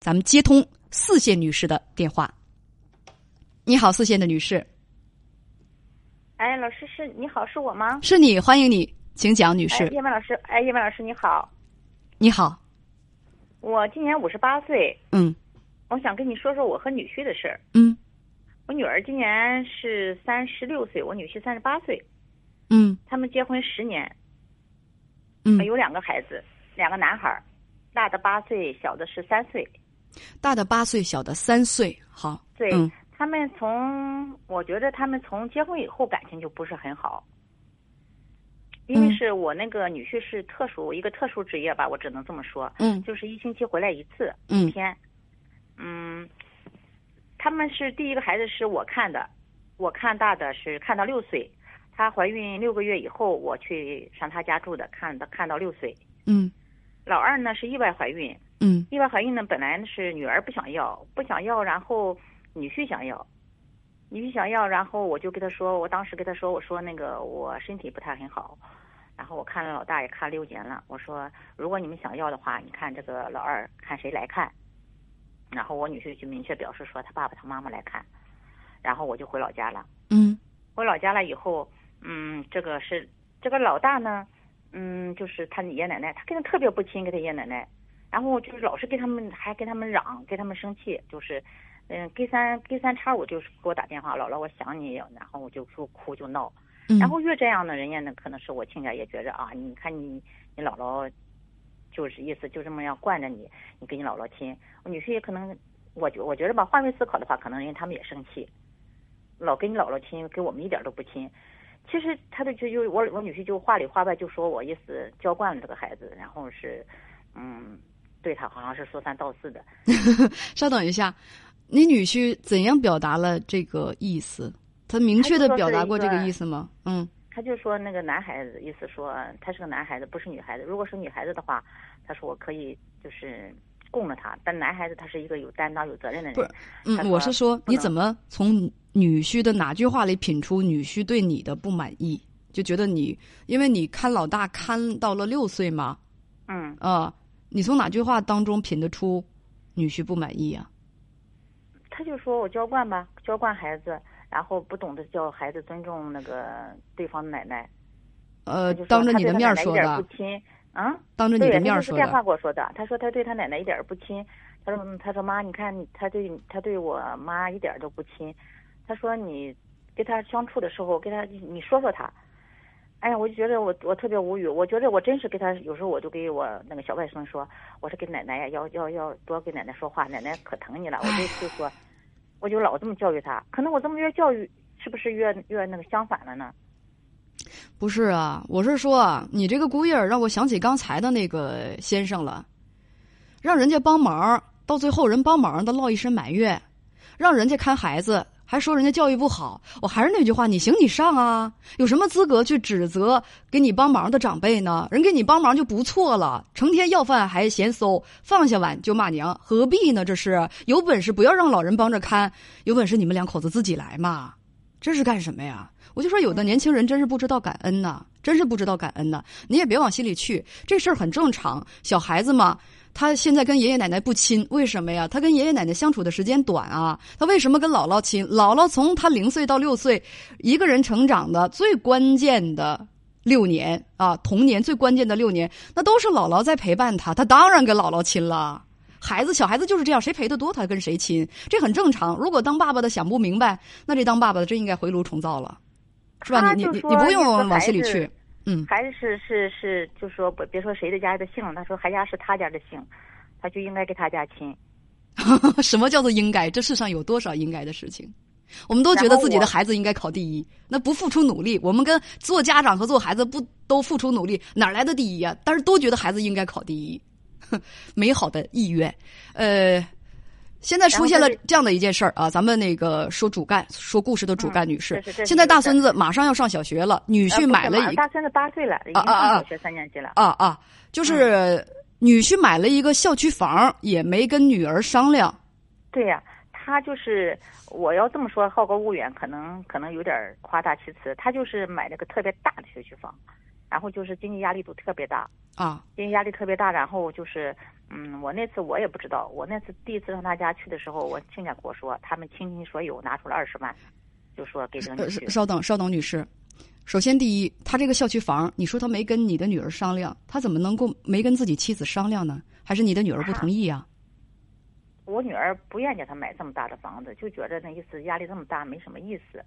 咱们接通四线女士的电话。你好，四线的女士，哎，老师是你好，是我吗？是你，欢迎你，请讲，女士。叶文老师，哎，叶文老师你好，你好，我今年五十八岁，嗯我想跟你说说我和女婿的事儿。嗯我女儿今年是三十六岁，我女婿三十八岁，嗯他们结婚十年，嗯，有两个孩子，两个男孩儿，大的八岁，小的十三岁。大的八岁，小的三岁，好，对、嗯。他们从，我觉得他们从结婚以后感情就不是很好，因为嗯。是我那个女婿是特殊一个特殊职业吧，我只能这么说，嗯。就是一星期回来一次，嗯。一天，嗯，他们是第一个孩子是我看的，我看大的是看到六岁，她怀孕六个月以后我去上她家住的，看的看到六岁，嗯。老二呢是意外怀孕，嗯。意外怀孕呢，本来是女儿不想要，不想要，然后女婿想要，女婿想要，然后我就跟他说，我当时跟他说，我说那个我身体不太很好，然后我看了老大也看六年了，我说如果你们想要的话，你看这个老二看谁来看，然后我女婿就明确表示说他爸爸他妈妈来看，然后我就回老家了。嗯。回老家了以后，嗯，这个是这个老大呢，嗯，就是他爷爷奶奶，他跟他特别不亲，跟他爷爷奶奶，然后就是老是跟他们还跟他们嚷，跟他们生气，就是，嗯，隔三隔三差五就是给我打电话，姥姥我想你，然后我就就哭就闹，嗯，然后越这样呢，人家呢可能是我亲家也觉着啊，你看你你姥姥，就是意思就这么样惯着你，你跟你姥姥亲，我女婿也可能，我觉我觉得吧，换位思考的话，可能人家他们也生气，老跟你姥姥亲，跟我们一点都不亲。其实他的就就我我女婿就话里话外就说我意思娇惯了这个孩子，然后是，嗯，对他好像是说三道四的。稍等一下，你女婿怎样表达了这个意思？他明确的表达过这个意思吗？嗯他就说那个男孩子，意思说他是个男孩子，不是女孩子。如果是女孩子的话，他说我可以就是供着他，但男孩子他是一个有担当、有责任的人。不是嗯，我是说，你怎么从女婿的哪句话里品出女婿对你的不满意？就觉得你因为你看老大看到了六岁嘛，嗯，啊，你从哪句话当中品得出女婿不满意啊？他就说我娇惯吧，娇惯孩子，然后不懂得教孩子尊重那个对方的奶奶。呃就，当着你的面说的奶奶一点，不亲，啊？当着你，的面说的是电话的。跟我说的。他说他对他奶奶一点儿不亲。他说嗯他说妈，你看他对他对我妈一点儿都不亲。他说你跟他相处的时候，跟他你说说他。哎呀，我就觉得我我特别无语。我觉得我真是给他有时候我就给我那个小外孙说，我说跟奶奶呀，要要要多跟奶奶说话，奶奶可疼你了。我就就说，我就老这么教育他。可能我这么越教育，是不是越越那个相反了呢？不是啊，我是说啊，你这个姑爷儿让我想起刚才的那个先生了，让人家帮忙，到最后人帮忙的落一身埋怨，让人家看孩子，还说人家教育不好。我还是那句话，你行你上啊，有什么资格去指责给你帮忙的长辈呢？人给你帮忙就不错了，成天要饭还嫌馊，放下碗就骂娘，何必呢？这是有本事不要让老人帮着看，有本事你们两口子自己来嘛。这是干什么呀？我就说有的年轻人真是不知道感恩呐，真是不知道感恩呐。你也别往心里去，这事儿很正常。小孩子嘛，他现在跟爷爷奶奶不亲，为什么呀？他跟爷爷奶奶相处的时间短啊。他为什么跟姥姥亲？姥姥从他零岁到六岁，一个人成长的最关键的六年啊，童年最关键的六年，那都是姥姥在陪伴他，他当然跟姥姥亲了。孩子，小孩子就是这样，谁陪的多，他跟谁亲，这很正常。如果当爸爸的想不明白，那这当爸爸的真应该回炉重造了，是吧？你你你不用往心里去，嗯，孩子是是是，就说别别说谁的家的姓，他说孩家是他家的姓，他就应该给他家亲。什么叫做应该？这世上有多少应该的事情？我们都觉得自己的孩子应该考第一，那不付出努力，我们跟做家长和做孩子不都付出努力，哪儿来的第一呀、但是都觉得孩子应该考第一，哼 美好的意愿，呃。现在出现了这样的一件事儿啊，咱们那个说主干说故事的主干女士，现在大孙子马上要上小学了，女婿买了一马大孙子八岁了，已经上小学三年级了。啊啊，就是女婿买了一个校区房，也没跟女儿商量，对呀、他就是我要这么说，好高骛远，可能可能有点夸大其词。他就是买了个特别大的学区房，然后就是经济压力都特别大，啊，经济压力特别大，然后就是嗯，我那次我也不知道，我那次第一次上他家去的时候，我亲家跟我说，他们倾尽所有拿出了二十万，就说给这个女呃，婿。稍等，稍等，女士。首先，第一，他这个校区房，你说他没跟你的女儿商量，他怎么能够没跟自己妻子商量呢？还是你的女儿不同意啊？我女儿不愿意给他买这么大的房子，就觉得那意思压力这么大没什么意思。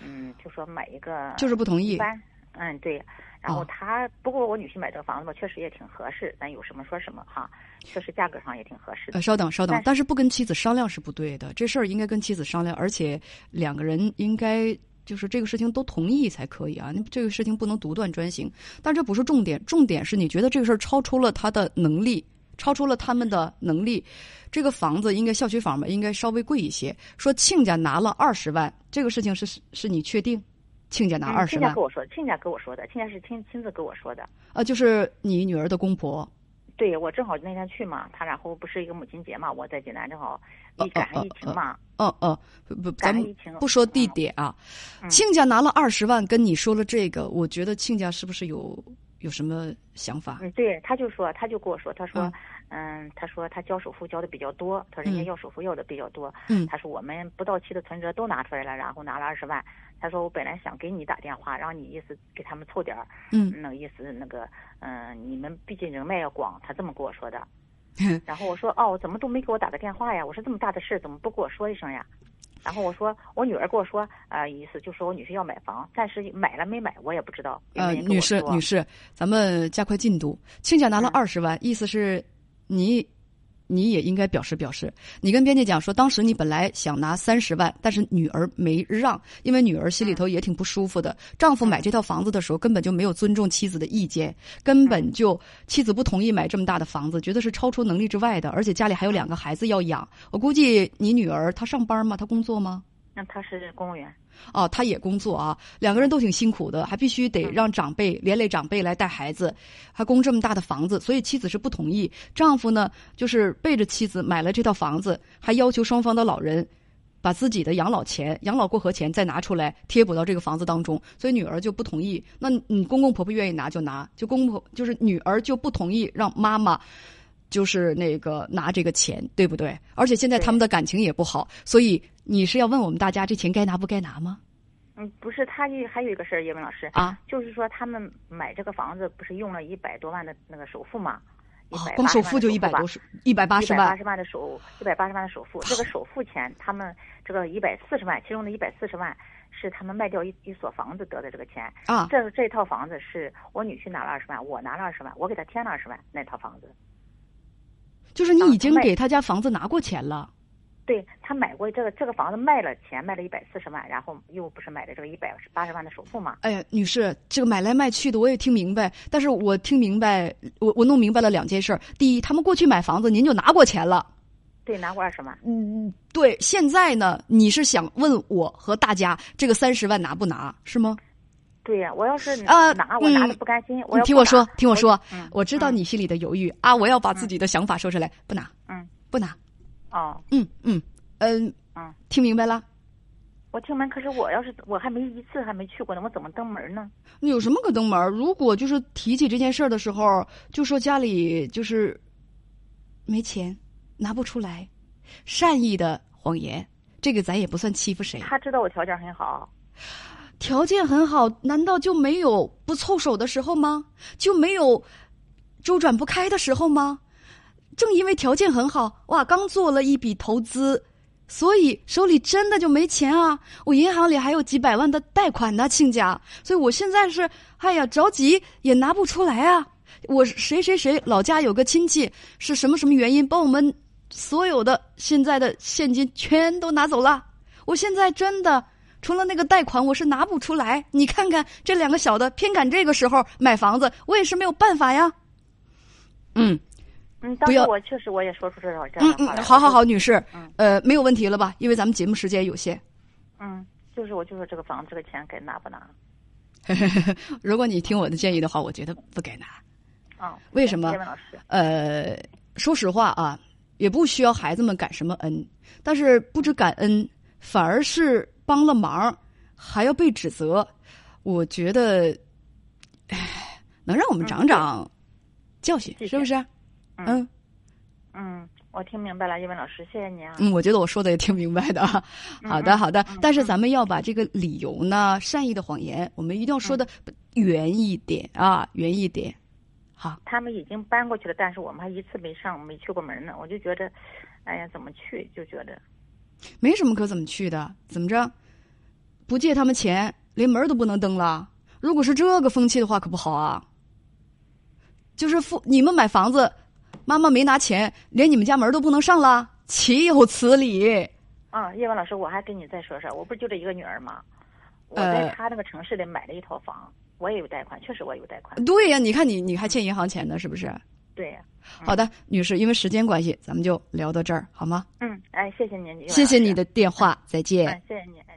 嗯，就说买一个就是不同意一般，嗯，对。然后哦他、不过我女婿买这个房子吧，确实也挺合适，咱有什么说什么哈，确实价格上也挺合适的呃，。稍等，稍等但，是不跟妻子商量是不对的，这事儿应该跟妻子商量，而且两个人应该就是这个事情都同意才可以啊。那这个事情不能独断专行，但这不是重点，重点是你觉得这个事儿超出了他的能力，超出了他们的能力。这个房子应该校区房吧，应该稍微贵一些。说亲家拿了二十万，这个事情是是你确定？亲家拿二嗯，十万亲家跟我说，亲家跟我说的，亲家是亲亲自跟我说的。啊，就是你女儿的公婆。对我正好那天去嘛，他然后不是一个母亲节嘛，我在济南正好哦一赶上疫情嘛，哦哦，不不，咱们不说地点啊。嗯亲家拿了二十万跟你说了这个，我觉得亲家是不是有有什么想法？嗯，对，他就说，他就跟我说，他说嗯，嗯，他说他交首付交的比较多，他说人家嗯要首付要的比较多，嗯他说我们不到期的存折都拿出来了，然后拿了二十万，他说我本来想给你打电话，让你意思给他们凑点儿，嗯那个意思那个，嗯、你们毕竟人脉要广，他这么跟我说的。然后我说哦，怎么都没给我打个电话呀？我说这么大的事怎么不跟我说一声呀？然后我说我女儿跟我说，呃，意思就说我女婿要买房，但是买了没买我也不知道。也呃，女士女士，咱们加快进度。亲家拿了嗯二十万，意思是你。你也应该表示表示，你跟编辑讲说，当时你本来想拿三十万，但是女儿没让，因为女儿心里头也挺不舒服的。丈夫买这套房子的时候，根本就没有尊重妻子的意见，根本就妻子不同意买这么大的房子，觉得是超出能力之外的，而且家里还有两个孩子要养。我估计你女儿她上班吗？她工作吗？那她是公务员，哦，他也工作啊，两个人都挺辛苦的，还必须得嗯让长辈连累长辈来带孩子，还供这么大的房子，所以妻子是不同意。丈夫呢，就是背着妻子买了这套房子，还要求双方的老人把自己的养老钱、养老过河钱再拿出来贴补到这个房子当中，所以女儿就不同意。那你公公婆婆愿意拿就拿，就公公婆就是女儿就不同意让妈妈。就是那个拿这个钱，对不对？而且现在他们的感情也不好，所以你是要问我们大家这钱该拿不该拿吗？嗯，不是，他也还有一个事儿，叶文老师啊，就是说他们买这个房子不是用了一百多万的那个首付吗？一啊百、，光首付就一百多十，十一百八十万一百八十万的首一百八十万的首付，这个首付钱，他们这个一百四十万，其中的一百四十万是他们卖掉一一所房子得的这个钱。啊！这这套房子是我女婿拿了二十万，我拿了二十万，我给他添了二十万那套房子。就是你已经给他家房子拿过钱了，对他买过这个这个房子卖了钱，卖了一百四十万，然后又不是买的这个一百八十万的首付嘛？哎呀，女士，这个买来卖去的我也听明白，但是我听明白，我我弄明白了两件事儿。第一，他们过去买房子您就拿过钱了，对，拿过二十万。嗯，对。现在呢，你是想问我和大家这个三十万拿不拿是吗？对呀、我要是呃拿，我拿的嗯不甘心，我听我说，听我说，嗯我知道你心里的犹豫啊，我要把自己的想法说出来，不拿，嗯，不拿，哦，嗯嗯嗯嗯，听明白了？我听门，可是我要是我还没一次还没去过呢，我怎么登门呢？有什么可登门？如果就是提起这件事儿的时候，就说家里就是没钱，拿不出来，善意的谎言，这个咱也不算欺负谁。他知道我条件很好，条件很好，难道就没有不凑手的时候吗？就没有周转不开的时候吗？正因为条件很好，哇，刚做了一笔投资，所以手里真的就没钱啊！我银行里还有几百万的贷款呢，亲家，所以我现在是，哎呀，着急也拿不出来啊！我谁谁谁老家有个亲戚是什么什么原因把我们所有的现在的现金全都拿走了，我现在真的除了那个贷款，我是拿不出来。你看看这两个小的，偏赶这个时候买房子，我也是没有办法呀。嗯嗯，当不要时我确实我也说出这种这嗯样的话好好好，女士嗯，呃，没有问题了吧？因为咱们节目时间有限。嗯，就是我就说这个房子这个钱该拿不拿？如果你听我的建议的话，我觉得不该拿。啊、为什么呃，说实话啊，也不需要孩子们感什么恩，但是不知感恩，反而是帮了忙，还要被指责。我觉得，唉，能让我们长长教训，是不是？嗯嗯，嗯，我听明白了，叶文老师，谢谢你啊。嗯，我觉得我说的也挺明白的。嗯好的，好的。嗯但是咱们要把这个理由呢，善意的谎言，我们一定要说的圆一点啊，圆一点。好，他们已经搬过去了，但是我们还一次没上，没去过门呢。我就觉得，哎呀，怎么去？就觉得，没什么可怎么去的，怎么着？不借他们钱，连门都不能登了。如果是这个风气的话，可不好啊。就是父你们买房子，妈妈没拿钱，连你们家门都不能上了，岂有此理？啊，叶文老师，我还跟你再说说，我不是就这一个女儿吗？我呃在他那个城市里买了一套房，我也有贷款，确实我有贷款。对呀，你看你你还欠银行钱呢，是不是？对呀，好的，女士，因为时间关系，咱们就聊到这儿，好吗？嗯，哎，谢谢您，谢谢你的电话，再见。嗯，谢谢你，哎。